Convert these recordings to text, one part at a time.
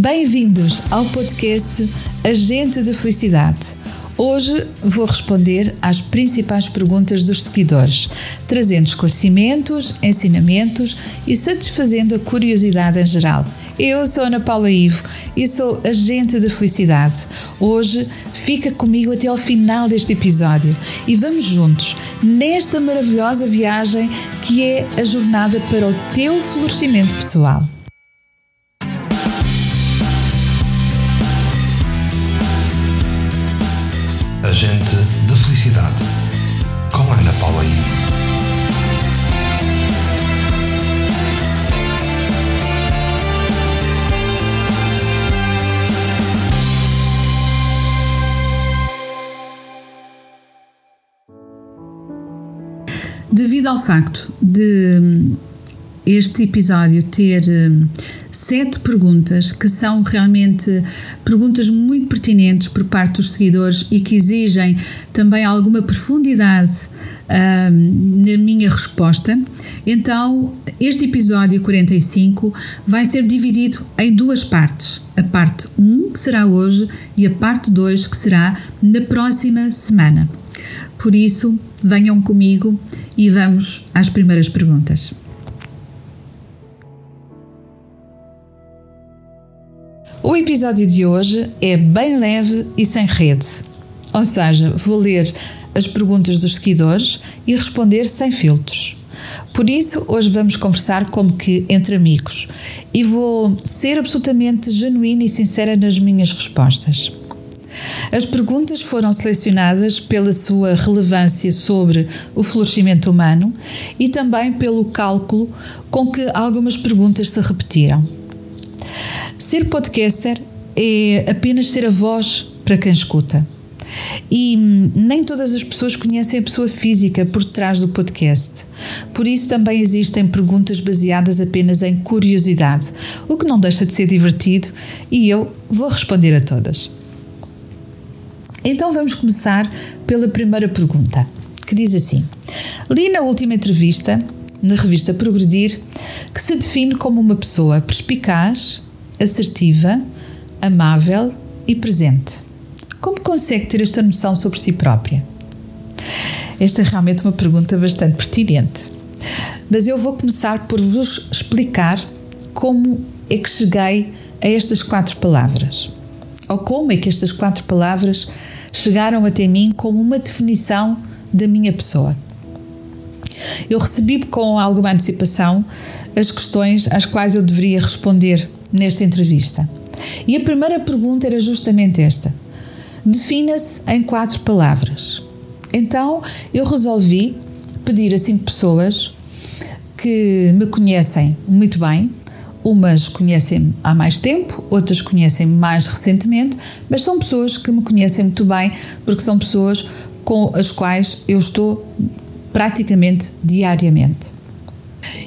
Bem-vindos ao podcast Agente de Felicidade. Hoje vou responder às principais perguntas dos seguidores, trazendo esclarecimentos, ensinamentos e satisfazendo a curiosidade em geral. Eu sou Ana Paula Ivo e sou agente de felicidade. Hoje fica comigo até ao final deste episódio e vamos juntos nesta maravilhosa viagem que é a jornada para o teu florescimento pessoal. Agente da Felicidade, com Ana Paula I. Devido ao facto de este episódio ter hum, sete perguntas que são realmente perguntas muito pertinentes por parte dos seguidores e que exigem também alguma profundidade uh, na minha resposta. Então, este episódio 45 vai ser dividido em duas partes. A parte 1, que será hoje, e a parte 2, que será na próxima semana. Por isso, venham comigo e vamos às primeiras perguntas. O episódio de hoje é bem leve e sem rede, ou seja, vou ler as perguntas dos seguidores e responder sem filtros. Por isso, hoje vamos conversar como que entre amigos e vou ser absolutamente genuína e sincera nas minhas respostas. As perguntas foram selecionadas pela sua relevância sobre o florescimento humano e também pelo cálculo com que algumas perguntas se repetiram. Ser podcaster é apenas ser a voz para quem escuta. E nem todas as pessoas conhecem a pessoa física por trás do podcast. Por isso também existem perguntas baseadas apenas em curiosidade, o que não deixa de ser divertido e eu vou responder a todas. Então vamos começar pela primeira pergunta, que diz assim: Li na última entrevista, na revista Progredir, que se define como uma pessoa perspicaz, assertiva, amável e presente. Como consegue ter esta noção sobre si própria? Esta é realmente uma pergunta bastante pertinente. Mas eu vou começar por vos explicar como é que cheguei a estas quatro palavras. Ou como é que estas quatro palavras chegaram até mim como uma definição da minha pessoa. Eu recebi com alguma antecipação as questões às quais eu deveria responder nesta entrevista. E a primeira pergunta era justamente esta: defina-se em quatro palavras. Então eu resolvi pedir a cinco pessoas que me conhecem muito bem, umas conhecem-me há mais tempo, outras conhecem-me mais recentemente, mas são pessoas que me conhecem muito bem porque são pessoas com as quais eu estou praticamente diariamente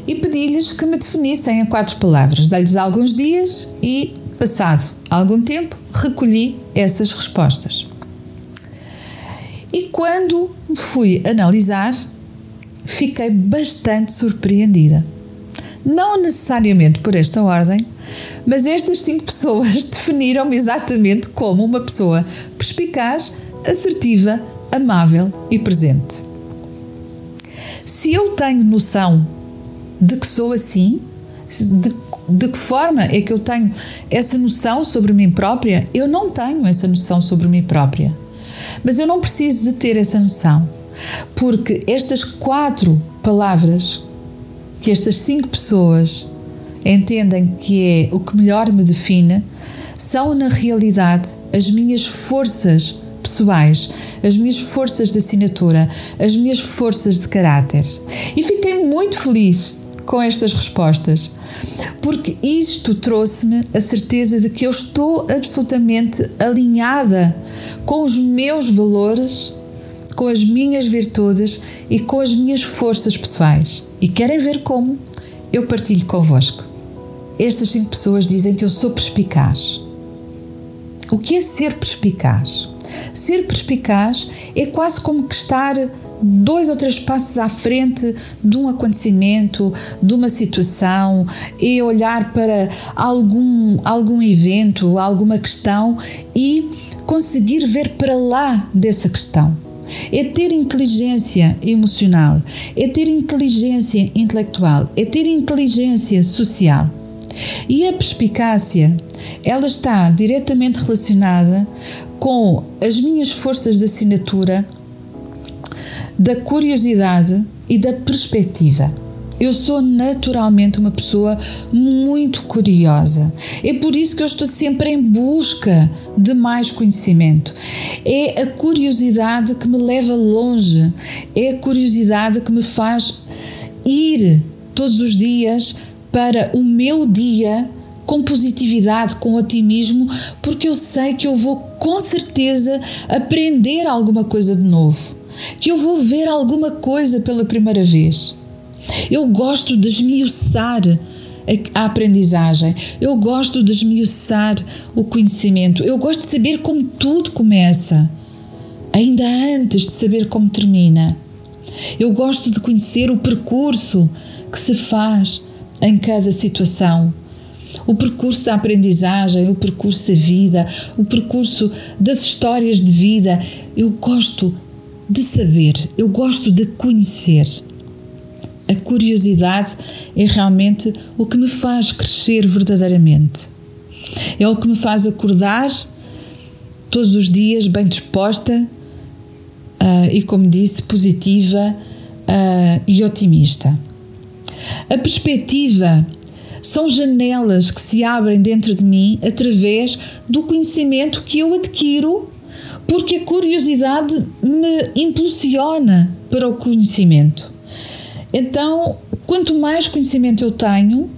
e pedi-lhes que me definissem em quatro palavras. Dei-lhes alguns dias e, passado algum tempo, recolhi essas respostas. E quando fui analisar, fiquei bastante surpreendida. Não necessariamente por esta ordem, mas estas cinco pessoas definiram-me exatamente como uma pessoa perspicaz, assertiva, amável e presente. Se eu tenho noção de que sou assim? De, de que forma é que eu tenho essa noção sobre mim própria? Eu não tenho essa noção sobre mim própria. Mas eu não preciso de ter essa noção, porque estas quatro palavras que estas cinco pessoas entendem que é o que melhor me define, são na realidade as minhas forças pessoais, as minhas forças de assinatura, as minhas forças de caráter. E fiquei muito feliz com estas respostas, porque isto trouxe-me a certeza de que eu estou absolutamente alinhada com os meus valores, com as minhas virtudes e com as minhas forças pessoais. E querem ver como? Eu partilho convosco. Estas cinco pessoas dizem que eu sou perspicaz. O que é ser perspicaz? Ser perspicaz é quase como que estar dois ou três passos à frente de um acontecimento, de uma situação, é olhar para algum, algum evento, alguma questão e conseguir ver para lá dessa questão. É ter inteligência emocional, é ter inteligência intelectual, é ter inteligência social. E a perspicácia, ela está diretamente relacionada com as minhas forças de assinatura da curiosidade e da perspectiva. Eu sou naturalmente uma pessoa muito curiosa. É por isso que eu estou sempre em busca de mais conhecimento. É a curiosidade que me leva longe, é a curiosidade que me faz ir todos os dias para o meu dia com positividade, com otimismo, porque eu sei que eu vou com certeza aprender alguma coisa de novo que eu vou ver alguma coisa pela primeira vez. Eu gosto de esmiuçar a aprendizagem, eu gosto de esmiuçar o conhecimento, eu gosto de saber como tudo começa, ainda antes de saber como termina. Eu gosto de conhecer o percurso que se faz em cada situação. O percurso da aprendizagem, o percurso da vida, o percurso das histórias de vida. Eu gosto de saber, eu gosto de conhecer. A curiosidade é realmente o que me faz crescer verdadeiramente. É o que me faz acordar todos os dias bem disposta uh, e, como disse, positiva uh, e otimista. A perspectiva são janelas que se abrem dentro de mim através do conhecimento que eu adquiro porque a curiosidade me impulsiona para o conhecimento. Então, quanto mais conhecimento eu tenho,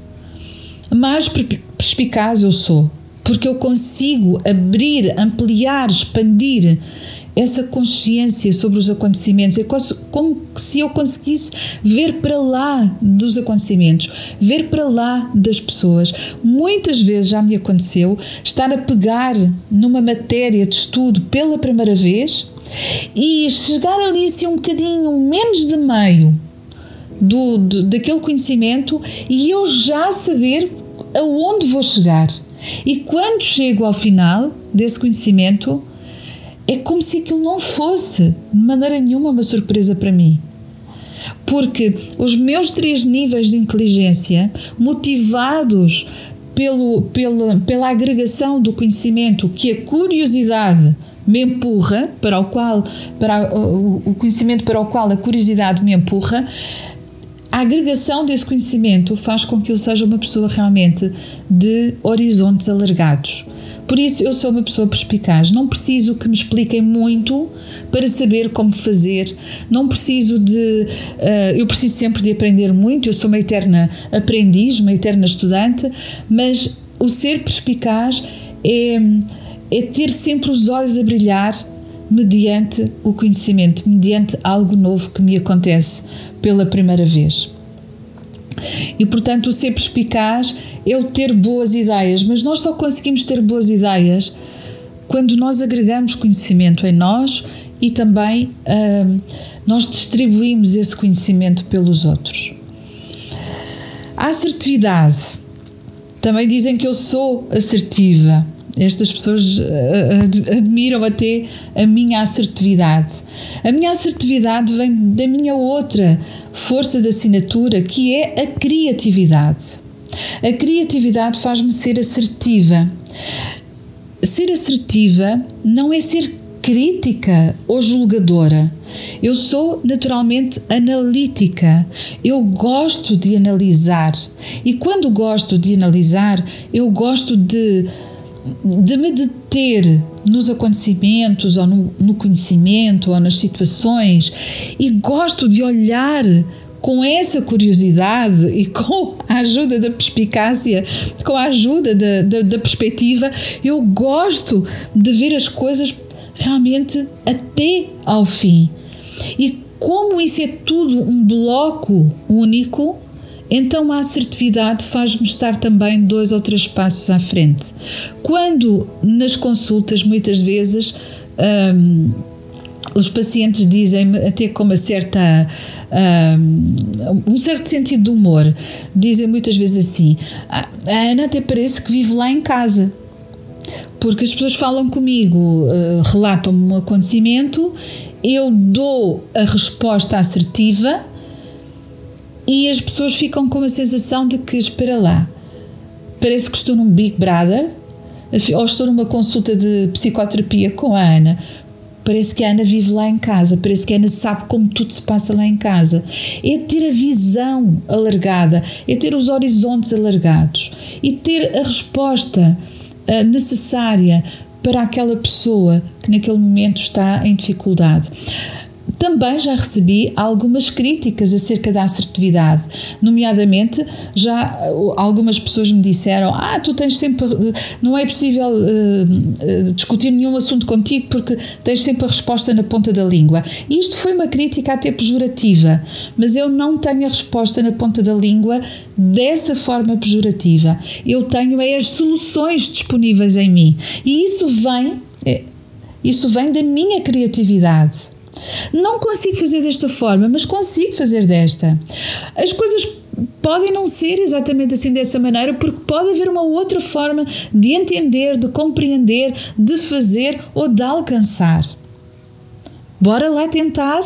mais perspicaz eu sou, porque eu consigo abrir, ampliar, expandir essa consciência sobre os acontecimentos. É como se eu conseguisse ver para lá dos acontecimentos, ver para lá das pessoas. Muitas vezes já me aconteceu estar a pegar numa matéria de estudo pela primeira vez e chegar ali assim um bocadinho menos de meio do, do, daquele conhecimento e eu já saber aonde vou chegar. E quando chego ao final desse conhecimento, é como se aquilo não fosse de maneira nenhuma uma surpresa para mim. Porque os meus três níveis de inteligência, motivados pelo, pela, pela agregação do conhecimento que a curiosidade me empurra, para o qual, para o, conhecimento para o qual a curiosidade me empurra, a agregação desse conhecimento faz com que eu seja uma pessoa realmente de horizontes alargados. Por isso, eu sou uma pessoa perspicaz. Não preciso que me expliquem muito para saber como fazer. Não preciso de. Uh, eu preciso sempre de aprender muito. Eu sou uma eterna aprendiz, uma eterna estudante, mas o ser perspicaz é, é ter sempre os olhos a brilhar mediante o conhecimento, mediante algo novo que me acontece pela primeira vez. E portanto, o ser perspicaz o ter boas ideias, mas nós só conseguimos ter boas ideias quando nós agregamos conhecimento em nós e também hum, nós distribuímos esse conhecimento pelos outros. A assertividade. Também dizem que eu sou assertiva. Estas pessoas admiram até a minha assertividade. A minha assertividade vem da minha outra força de assinatura, que é a criatividade. A criatividade faz-me ser assertiva. Ser assertiva não é ser crítica ou julgadora. Eu sou naturalmente analítica. Eu gosto de analisar. E quando gosto de analisar, eu gosto de, de me deter nos acontecimentos ou no, no conhecimento ou nas situações e gosto de olhar com essa curiosidade e com a ajuda da perspicácia, com a ajuda da, da, da perspectiva, eu gosto de ver as coisas realmente até ao fim. E como isso é tudo um bloco único, então a assertividade faz-me estar também dois ou três passos à frente. Quando nas consultas, muitas vezes, hum, os pacientes dizem-me, até com uma certa. Um, um certo sentido de humor, dizem muitas vezes assim: ah, a Ana até parece que vive lá em casa. Porque as pessoas falam comigo, uh, relatam-me um acontecimento, eu dou a resposta assertiva e as pessoas ficam com a sensação de que, espera lá, parece que estou num Big Brother ou estou numa consulta de psicoterapia com a Ana. Parece que a Ana vive lá em casa, parece que a Ana sabe como tudo se passa lá em casa. É ter a visão alargada, é ter os horizontes alargados e ter a resposta uh, necessária para aquela pessoa que naquele momento está em dificuldade. Também já recebi algumas críticas acerca da assertividade, nomeadamente já algumas pessoas me disseram: Ah, tu tens sempre, não é possível uh, discutir nenhum assunto contigo porque tens sempre a resposta na ponta da língua. E isto foi uma crítica até pejorativa, mas eu não tenho a resposta na ponta da língua dessa forma pejorativa. Eu tenho é as soluções disponíveis em mim e isso vem, é, isso vem da minha criatividade. Não consigo fazer desta forma, mas consigo fazer desta. As coisas podem não ser exatamente assim dessa maneira, porque pode haver uma outra forma de entender, de compreender, de fazer ou de alcançar. Bora lá tentar?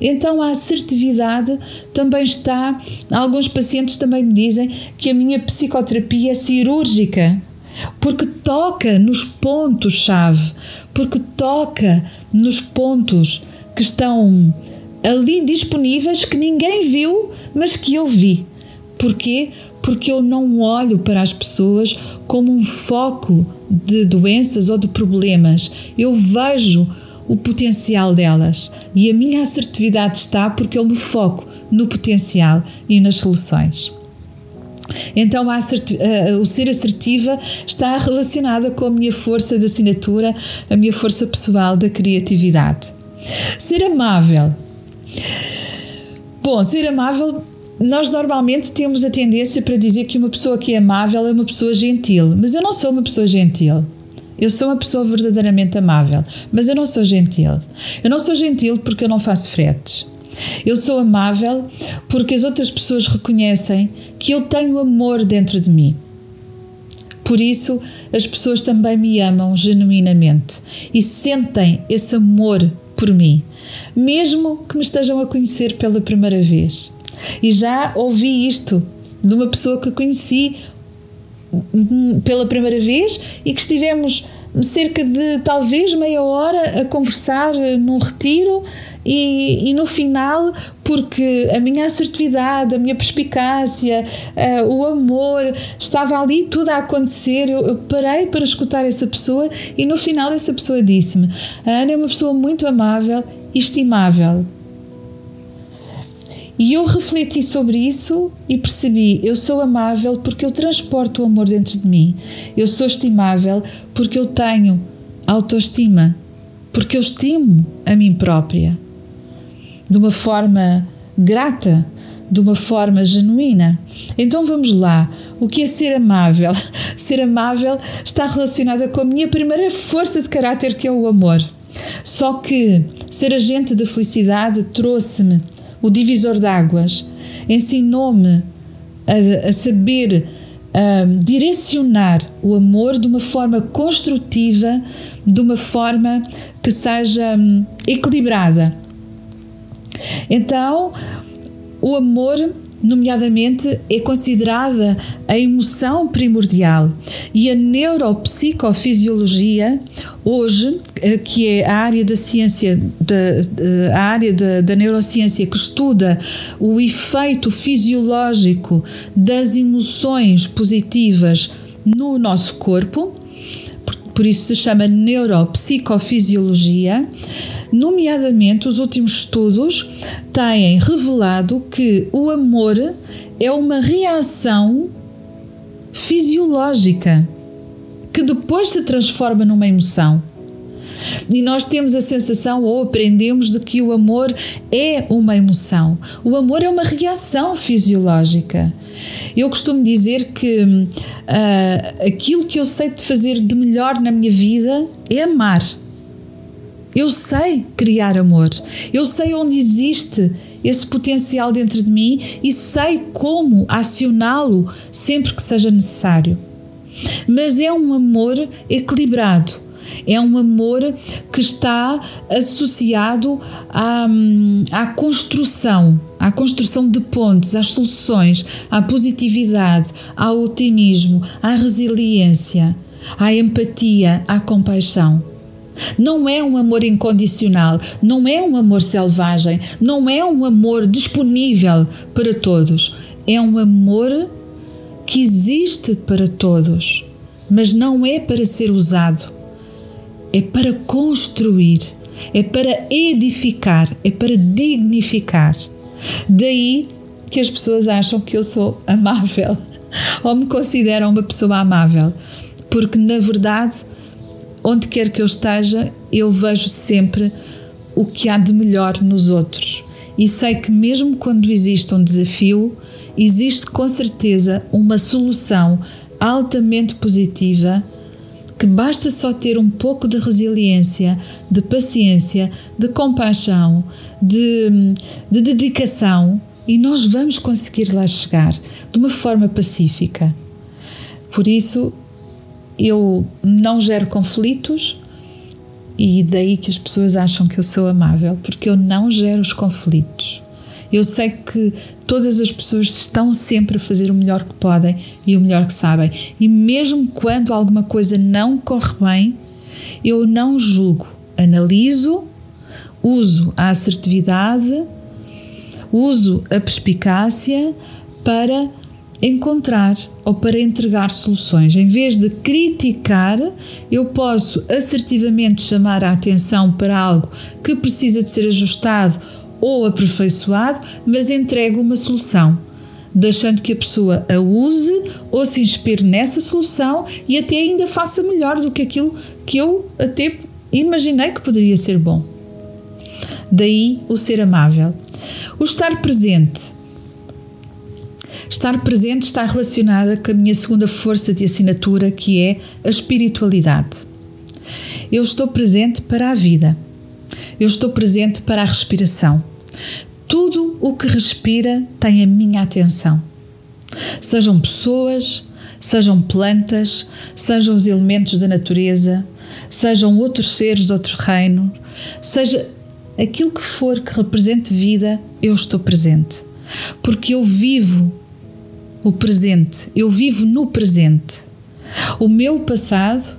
Então a assertividade também está. Alguns pacientes também me dizem que a minha psicoterapia é cirúrgica, porque toca nos pontos-chave, porque toca nos pontos que estão ali disponíveis que ninguém viu, mas que eu vi. Porquê? Porque eu não olho para as pessoas como um foco de doenças ou de problemas. Eu vejo o potencial delas e a minha assertividade está porque eu me foco no potencial e nas soluções. Então, o ser assertiva está relacionada com a minha força de assinatura, a minha força pessoal da criatividade. Ser amável. Bom, ser amável, nós normalmente temos a tendência para dizer que uma pessoa que é amável é uma pessoa gentil, mas eu não sou uma pessoa gentil. Eu sou uma pessoa verdadeiramente amável, mas eu não sou gentil. Eu não sou gentil porque eu não faço fretes. Eu sou amável porque as outras pessoas reconhecem que eu tenho amor dentro de mim. Por isso, as pessoas também me amam genuinamente e sentem esse amor por mim, mesmo que me estejam a conhecer pela primeira vez. E já ouvi isto de uma pessoa que conheci pela primeira vez e que estivemos cerca de talvez meia hora a conversar num retiro e, e, no final, porque a minha assertividade, a minha perspicácia, uh, o amor, estava ali tudo a acontecer, eu, eu, parei para escutar essa pessoa e no final essa pessoa disse-me: A Ana é uma pessoa muito amável e estimável. E eu refleti sobre isso e percebi: eu sou amável porque eu transporto o amor dentro de mim. Eu sou estimável porque eu tenho autoestima, porque eu estimo a mim própria de uma forma grata, de uma forma genuína. Então vamos lá. O que é ser amável? Ser amável está relacionada com a minha primeira força de caráter, que é o amor. Só que ser agente de felicidade trouxe-me o divisor de águas, ensinou-me a, a, saber a direcionar o amor de uma forma construtiva, de uma forma que seja hum, equilibrada então, o amor, nomeadamente, é considerada a emoção primordial. E a neuropsicofisiologia, hoje, eh, que é a área da ciência, da, a área da, da neurociência que estuda o efeito fisiológico das emoções positivas no nosso corpo, por isso se chama neuropsicofisiologia. Nomeadamente, os últimos estudos têm revelado que o amor é uma reação fisiológica que depois se transforma numa emoção. E nós temos a sensação ou aprendemos de que o amor é uma emoção. O amor é uma reação fisiológica. Eu costumo dizer que uh, aquilo que eu sei de fazer de melhor na minha vida é amar. Eu sei criar amor. Eu sei onde existe esse potencial dentro de mim e sei como acioná-lo sempre que seja necessário. Mas é um amor equilibrado. É um amor que está associado à, à construção, à construção de pontes, às soluções, à positividade, ao otimismo, à resiliência, à empatia, à compaixão. Não é um amor incondicional, não é um amor selvagem, não é um amor disponível para todos. É um amor que existe para todos, mas não é para ser usado. É para construir, é para edificar, é para dignificar. Daí que as pessoas acham que eu sou amável ou me consideram uma pessoa amável, porque na verdade onde quer que eu esteja, eu vejo sempre o que há de melhor nos outros. E sei que, mesmo quando existe um desafio, existe com certeza uma solução altamente positiva que basta só ter um pouco de resiliência, de paciência, de compaixão, de, de dedicação e nós vamos conseguir lá chegar de uma forma pacífica. Por isso, eu não gero conflitos e daí que as pessoas acham que eu sou amável, porque eu não gero os conflitos. Eu sei que todas as pessoas estão sempre a fazer o melhor que podem e o melhor que sabem. E mesmo quando alguma coisa não corre bem, eu não julgo, analiso, uso a assertividade, uso a perspicácia para encontrar ou para entregar soluções. Em vez de criticar, eu posso assertivamente chamar a atenção para algo que precisa de ser ajustado ou aperfeiçoado, mas entrego uma solução, deixando que a pessoa a use ou se inspire nessa solução e até ainda faça melhor do que aquilo que eu até imaginei que poderia ser bom. Daí o ser amável. O estar presente Estar presente está relacionada com a minha segunda força de assinatura, que é a espiritualidade. Eu estou presente para a vida. Eu estou presente para a respiração. Tudo o que respira tem a minha atenção. Sejam pessoas, sejam plantas, sejam os elementos da natureza, sejam outros seres de outro reino, seja aquilo que for que represente vida, eu estou presente. Porque eu vivo o presente, eu vivo no presente. O meu passado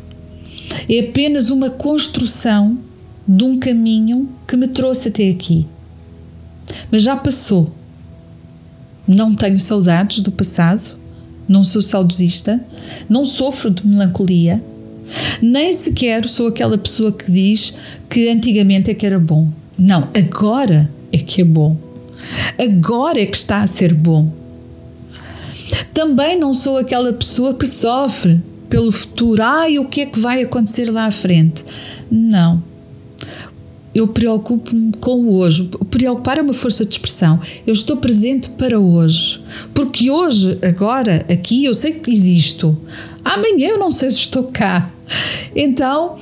é apenas uma construção de um caminho que me trouxe até aqui. Mas já passou. Não tenho saudades do passado, não sou saudosista, não sofro de melancolia, nem sequer sou aquela pessoa que diz que antigamente é que era bom. Não, agora é que é bom. Agora é que está a ser bom. Também não sou aquela pessoa que sofre pelo futuro. Ai, o que é que vai acontecer lá à frente? Não. Eu preocupo-me com o hoje. Preocupar é uma força de expressão. Eu estou presente para hoje. Porque hoje, agora, aqui, eu sei que existo. Amanhã eu não sei se estou cá. Então,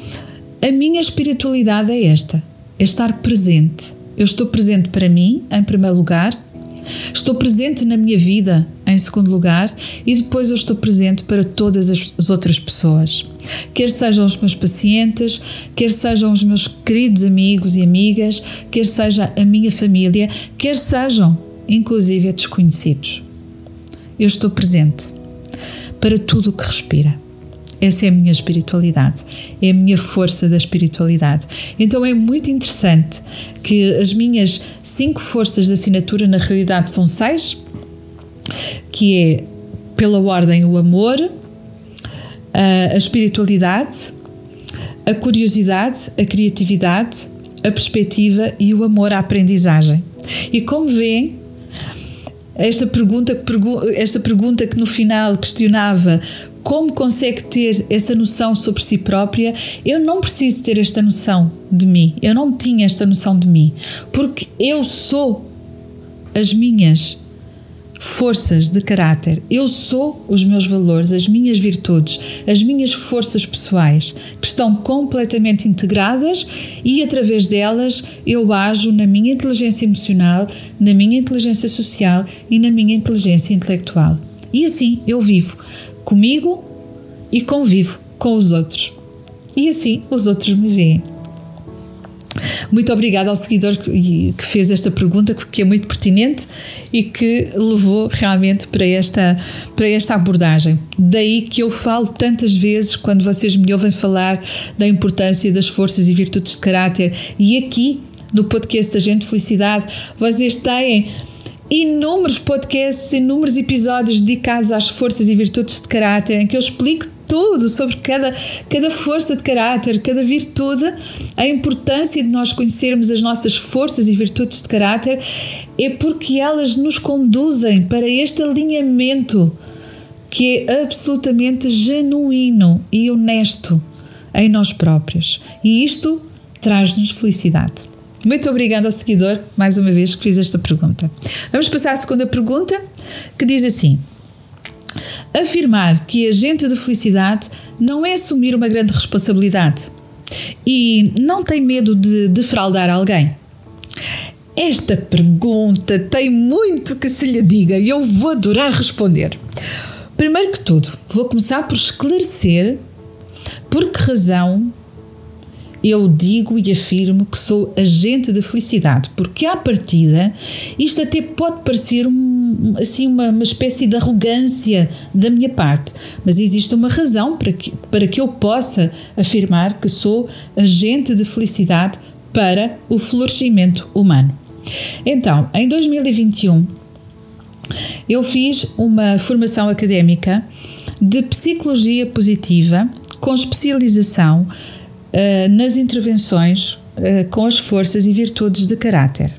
a minha espiritualidade é esta: é estar presente. Eu estou presente para mim, em primeiro lugar, Estou presente na minha vida, em segundo lugar, e depois eu estou presente para todas as, outras pessoas. Quer sejam os meus pacientes, quer sejam os meus queridos amigos e amigas, quer seja a minha família, quer sejam, inclusive, desconhecidos. Eu estou presente para tudo o que respira. Essa é a minha espiritualidade, é a minha força da espiritualidade. Então é muito interessante que as minhas cinco forças de assinatura, na realidade, são seis, que é pela ordem o amor, a espiritualidade, a curiosidade, a criatividade, a perspectiva e o amor à aprendizagem. E como vêem, esta pergunta, esta pergunta que no final questionava como consegue ter essa noção sobre si própria, eu não preciso ter esta noção de mim. Eu não tinha esta noção de mim, porque eu sou as minhas forças de caráter. Eu sou os meus valores, as minhas virtudes, as minhas forças pessoais, que estão completamente integradas e através delas eu ajo na minha inteligência emocional, na minha inteligência social e na minha inteligência intelectual. E assim eu vivo comigo e convivo com os outros. E assim os outros me veem. Muito obrigada ao seguidor que, fez esta pergunta, que é muito pertinente e que levou realmente para esta, para esta abordagem. Daí que eu falo tantas vezes quando vocês me ouvem falar da importância das forças e virtudes de caráter, e aqui no podcast da Gente Felicidade, vocês têm inúmeros podcasts, inúmeros episódios dedicados às forças e virtudes de caráter, em que eu explico tudo sobre cada, cada força de caráter, cada virtude, a importância de nós conhecermos as nossas forças e virtudes de caráter é porque elas nos conduzem para este alinhamento que é absolutamente genuíno e honesto em nós próprios. E isto traz-nos felicidade. Muito obrigada ao seguidor, mais uma vez, que fiz esta pergunta. Vamos passar à segunda pergunta, que diz assim: Afirmar que agente de felicidade não é assumir uma grande responsabilidade e não tem medo de defraudar alguém. Esta pergunta tem muito que se lhe diga e eu vou adorar responder. Primeiro que tudo, vou começar por esclarecer por que razão eu digo e afirmo que sou agente da felicidade, porque à partida isto até pode parecer um, assim uma, uma espécie de arrogância da minha parte, mas existe uma razão para que, para que eu possa afirmar que sou agente de felicidade para o florescimento humano. Então, em 2021, eu fiz uma formação académica de psicologia positiva com especialização uh, nas intervenções uh, com as forças e virtudes de caráter.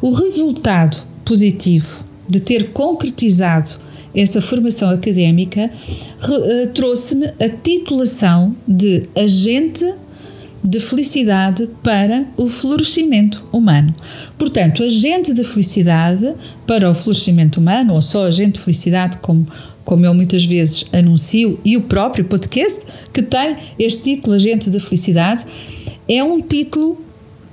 O resultado positivo de ter concretizado essa formação académica uh, trouxe-me a titulação de agente de felicidade para o florescimento humano. Portanto, agente de felicidade para o florescimento humano, ou só agente de felicidade, como como eu muitas vezes anuncio, e o próprio podcast, que tem este título Agente da Felicidade, é um título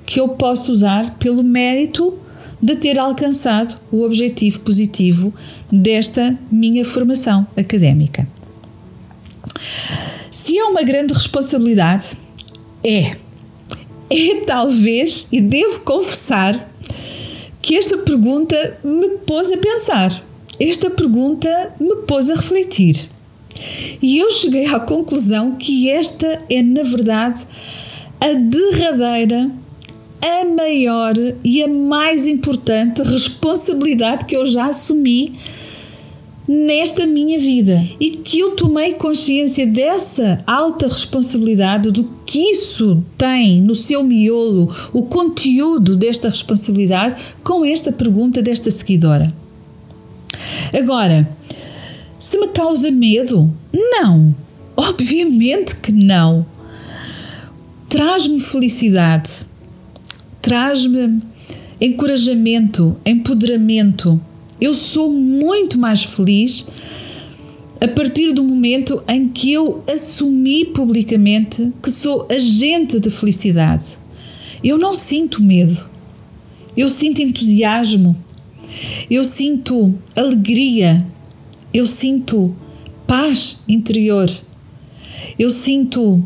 que eu posso usar pelo mérito de ter alcançado o objetivo positivo desta minha formação académica. Se é uma grande responsabilidade, é. É talvez, e devo confessar, que esta pergunta me pôs a pensar esta pergunta me pôs a refletir. E eu cheguei à conclusão que esta é, na verdade, a derradeira, a maior e a mais importante responsabilidade que eu já assumi nesta minha vida e que eu tomei consciência dessa alta responsabilidade, do que isso tem no seu miolo, o conteúdo desta responsabilidade, com esta pergunta desta seguidora. Agora, se me causa medo? Não, obviamente que não. Traz-me felicidade, traz-me encorajamento, empoderamento. Eu sou muito mais feliz a partir do momento em que eu assumi publicamente que sou agente de felicidade. Eu não sinto medo, eu sinto entusiasmo, eu sinto alegria, eu sinto paz interior, eu sinto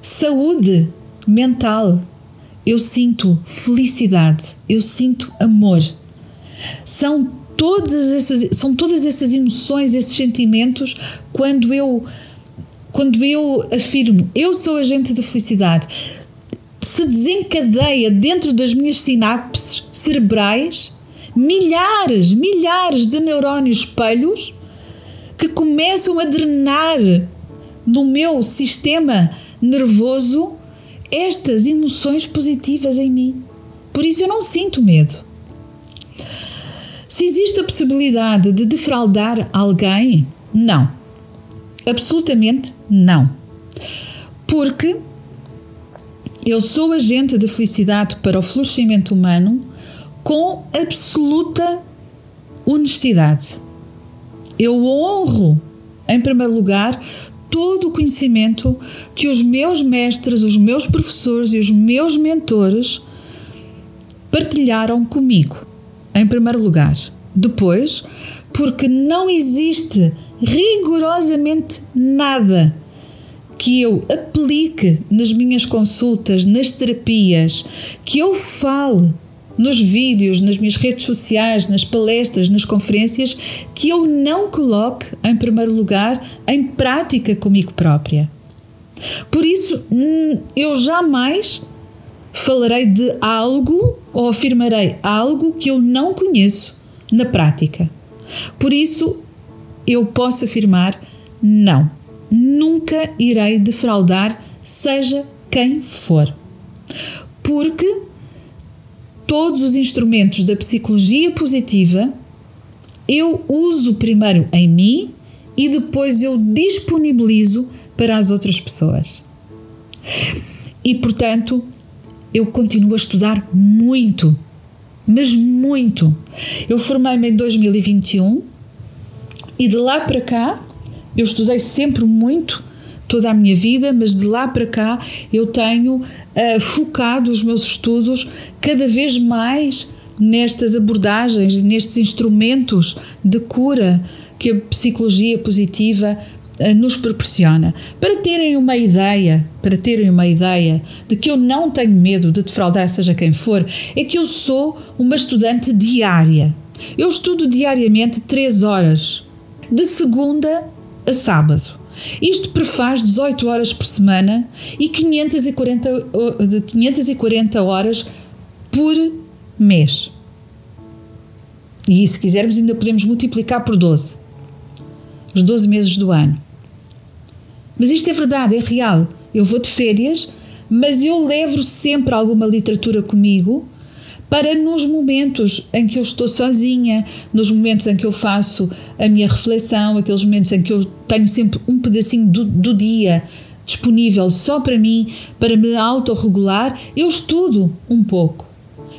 saúde mental, eu sinto felicidade, eu sinto amor. São todas essas, são todas essas emoções, esses sentimentos quando eu quando eu afirmo eu sou agente de felicidade, se desencadeia dentro das minhas sinapses cerebrais milhares, milhares de neurónios espelhos que começam a drenar no meu sistema nervoso estas emoções positivas em mim. Por isso eu não sinto medo. Se existe a possibilidade de defraudar alguém, não. Absolutamente não. Porque eu sou agente de felicidade para o florescimento humano com absoluta honestidade. Eu honro, em primeiro lugar, todo o conhecimento que os meus mestres, os meus professores e os meus mentores partilharam comigo, em primeiro lugar. Depois, porque não existe rigorosamente nada que eu aplique nas minhas consultas, nas terapias, que eu fale nos vídeos, nas minhas redes sociais, nas palestras, nas conferências, que eu não coloque em primeiro lugar em prática comigo própria. Por isso, hum, eu jamais falarei de algo ou afirmarei algo que eu não conheço na prática. Por isso, eu posso afirmar não. Nunca irei defraudar, seja quem for. Porque todos os instrumentos da psicologia positiva eu uso primeiro em mim e depois eu disponibilizo para as outras pessoas. E portanto, eu continuo a estudar muito, mas muito. Eu formei-me em 2021 e de lá para cá, eu estudei sempre muito, toda a minha vida, mas de lá para cá eu tenho uh, focado os meus estudos cada vez mais nestas abordagens, nestes instrumentos de cura que a psicologia positiva uh, nos proporciona. Para terem uma ideia, para terem uma ideia de que eu não tenho medo de defraudar seja quem for, é que eu sou uma estudante diária. Eu estudo diariamente 3 horas de segunda a sábado. Isto prefaz 18 horas por semana e 540, de 540 horas por mês. E se quisermos, ainda podemos multiplicar por 12. Os 12 meses do ano. Mas isto é verdade, é real. Eu vou de férias, mas eu levo sempre alguma literatura comigo para nos momentos em que eu estou sozinha, nos momentos em que eu faço a minha reflexão, aqueles momentos em que eu tenho sempre um pedacinho do, do dia disponível só para mim, para me autorregular, eu estudo um pouco.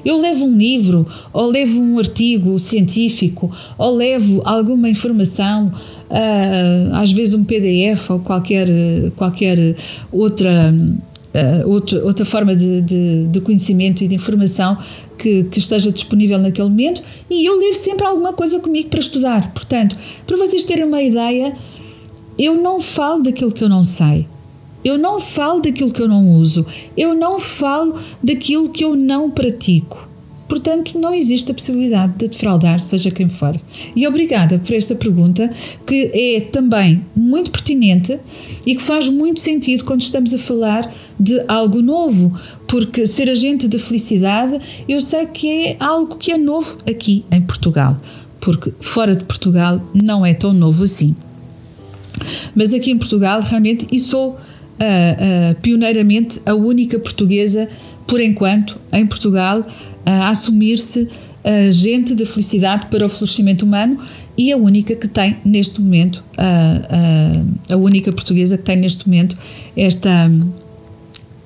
Eu levo um livro, ou levo um artigo científico, ou levo alguma informação, uh, às vezes um PDF ou qualquer, qualquer outra, uh, outra, outra forma de, de, de conhecimento e de informação que, que, esteja disponível naquele momento e eu levo sempre alguma coisa comigo para estudar. Portanto, para vocês terem uma ideia, eu não falo daquilo que eu não sei. Eu não falo daquilo que eu não uso. Eu não falo daquilo que eu não pratico. Portanto, não existe a possibilidade de defraudar, seja quem for. E obrigada por esta pergunta, que é também muito pertinente e que faz muito sentido quando estamos a falar de algo novo, porque ser agente da felicidade eu sei que é algo que é novo aqui em Portugal, porque fora de Portugal não é tão novo assim. Mas aqui em Portugal, realmente, e sou uh, uh, pioneiramente a única portuguesa, por enquanto, em Portugal a assumir-se agente da felicidade para o florescimento humano e a única que tem neste momento, a, a, a única portuguesa que tem neste momento esta hum,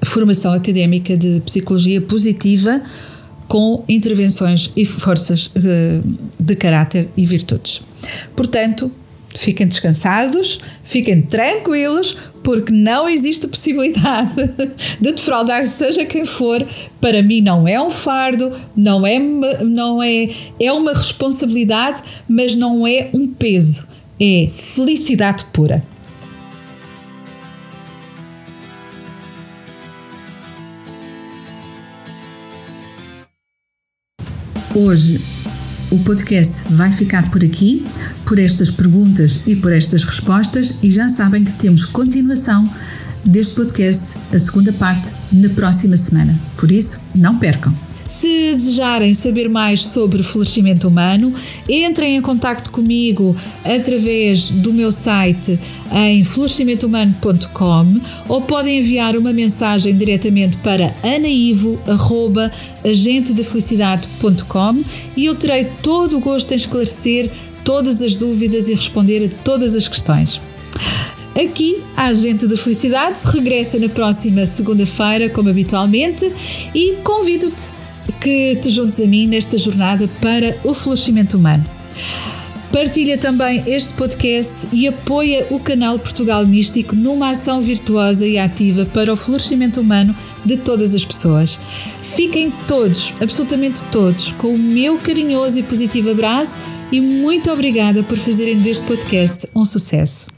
formação académica de psicologia positiva com intervenções e forças eh, de caráter e virtudes. Portanto, fiquem descansados, fiquem tranquilos, porque não existe possibilidade de defraudar seja quem for. Para mim não é um fardo, não é, não é, é uma responsabilidade, mas não é um peso. É felicidade pura. Hoje o podcast vai ficar por aqui, por estas perguntas e por estas respostas, e já sabem que temos continuação deste podcast, a segunda parte, na próxima semana. Por isso, não percam! Se desejarem saber mais sobre o florescimento humano, entrem em contato comigo através do meu site em florescimentohumano.com ou podem enviar uma mensagem diretamente para anaivo.agentedefelicidade.com e eu terei todo o gosto em esclarecer todas as dúvidas e responder a todas as questões. Aqui, a Agente da Felicidade regressa na próxima segunda-feira, como habitualmente, e convido-te que te juntes a mim nesta jornada para o florescimento humano. Partilha também este podcast e apoia o canal Portugal Místico numa ação virtuosa e ativa para o florescimento humano de todas as pessoas. Fiquem todos, absolutamente todos, com o meu carinhoso e positivo abraço e muito obrigada por fazerem deste podcast um sucesso.